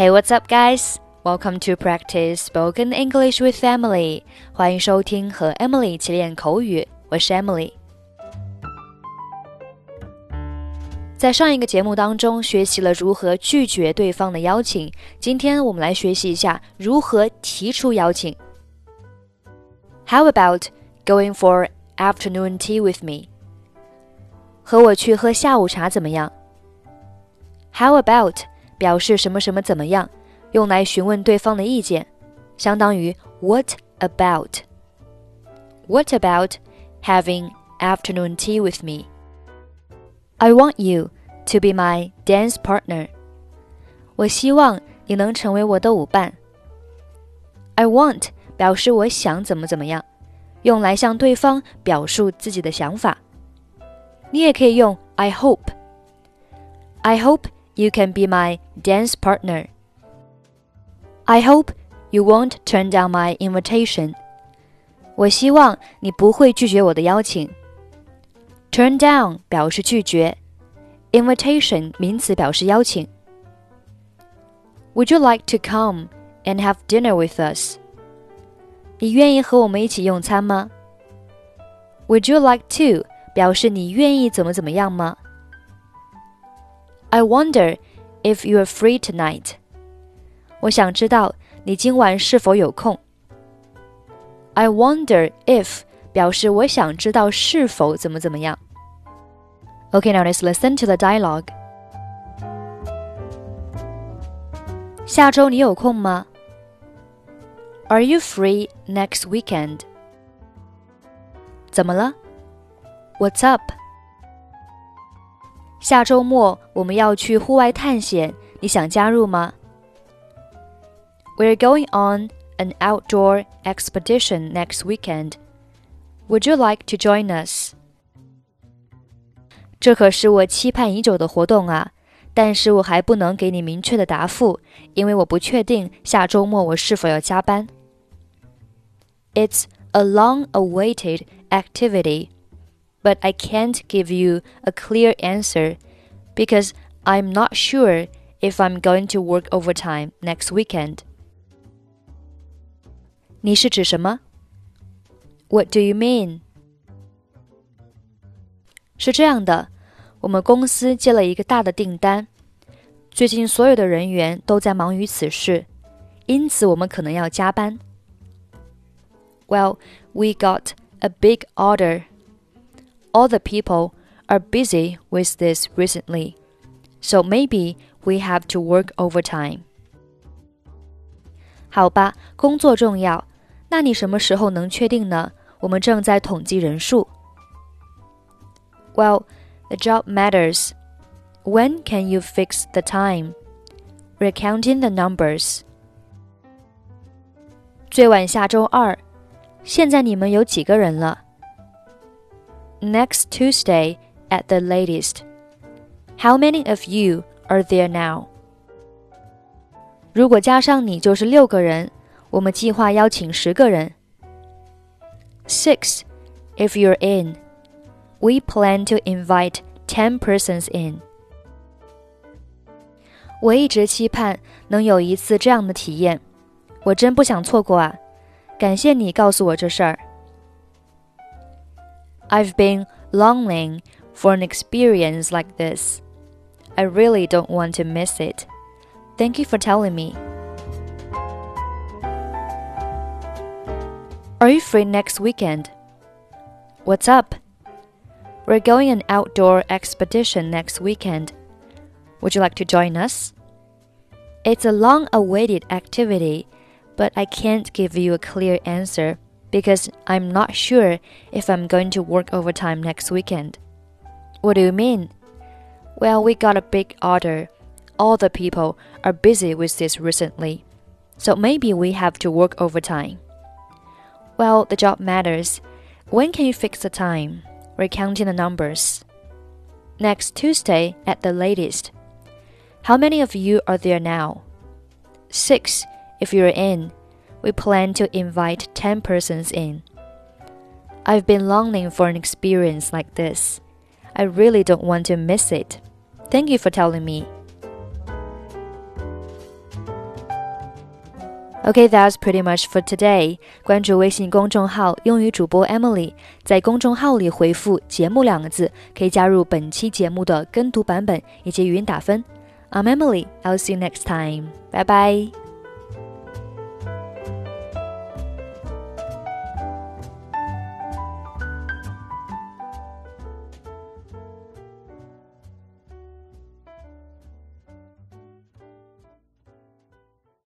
Hey, what's up, guys? Welcome to practice spoken English with Emily. 欢迎收听和 Emily 一起练口语。我是 Emily。在上一个节目当中，学习了如何拒绝对方的邀请。今天我们来学习一下如何提出邀请。How about going for afternoon tea with me？和我去喝下午茶怎么样？How about 表示什么什么怎么样，用来询问对方的意见，相当于 What about？What about having afternoon tea with me? I want you to be my dance partner. 我希望你能成为我的舞伴。I want 表示我想怎么怎么样，用来向对方表述自己的想法。你也可以用 I hope. I hope you can be my dance partner. I hope you won't turn down my invitation. 我希望你不会拒绝我的邀请。Turn down 表示拒绝，invitation 名词表示邀请。Would you like to come and have dinner with us? 你愿意和我们一起用餐吗？Would you like to 表示你愿意怎么怎么样吗 ？I wonder if you are free tonight. 我想知道你今晚是否有空。I wonder if 表示我想知道是否怎么怎么样。Okay, now let's listen to the dialogue. 下周你有空吗？Are you free next weekend? 怎么了？What's up? 下周末我们要去户外探险，你想加入吗？We're going on an outdoor expedition next weekend. Would you like to join us? 这可是我期盼已久的活动啊！但是我还不能给你明确的答复，因为我不确定下周末我是否要加班。It's a long-awaited activity but I can't give you a clear answer because I'm not sure if I'm going to work overtime next weekend. 你是指什么？What do you mean? 是这样的，我们公司接了一个大的订单，最近所有的人员都在忙于此事，因此我们可能要加班。Well, we got a big order all the people are busy with this recently, so maybe we have to work overtime. 好吧，工作重要。那你什么时候能确定呢？我们正在统计人数。Well, the job matters. When can you fix the time? We're counting the numbers. 最晚下周二。现在你们有几个人了 ？next Tuesday at the latest. How many of you are there now? 如果加上你就是六个人，我们计划邀请十个人。Six, if you're in. We plan to invite ten persons in. 我一直期盼能有一次这样的体验，我真不想错过啊！感谢你告诉我这事儿。 I've been longing for an experience like this. I really don't want to miss it. Thank you for telling me. Are you free next weekend? What's up? We're going an outdoor expedition next weekend. Would you like to join us? It's a long awaited activity, but I can't give you a clear answer because I'm not sure if I'm going to work overtime next weekend. What do you mean? Well, we got a big order. All the people are busy with this recently, so maybe we have to work overtime. Well, the job matters. When can you fix the time? We're counting the numbers. Next Tuesday at the latest. How many of you are there now? Six, if you're in we plan to invite 10 persons in. I've been longing for an experience like this. I really don't want to miss it. Thank you for telling me. Okay, that's pretty much for today. 关注微信公众号“英语主播 Emily”，在公众号里回复“节目”两个字，可以加入本期节目的跟读版本以及语音打分。I'm Emily. I'll see you next time. Bye bye.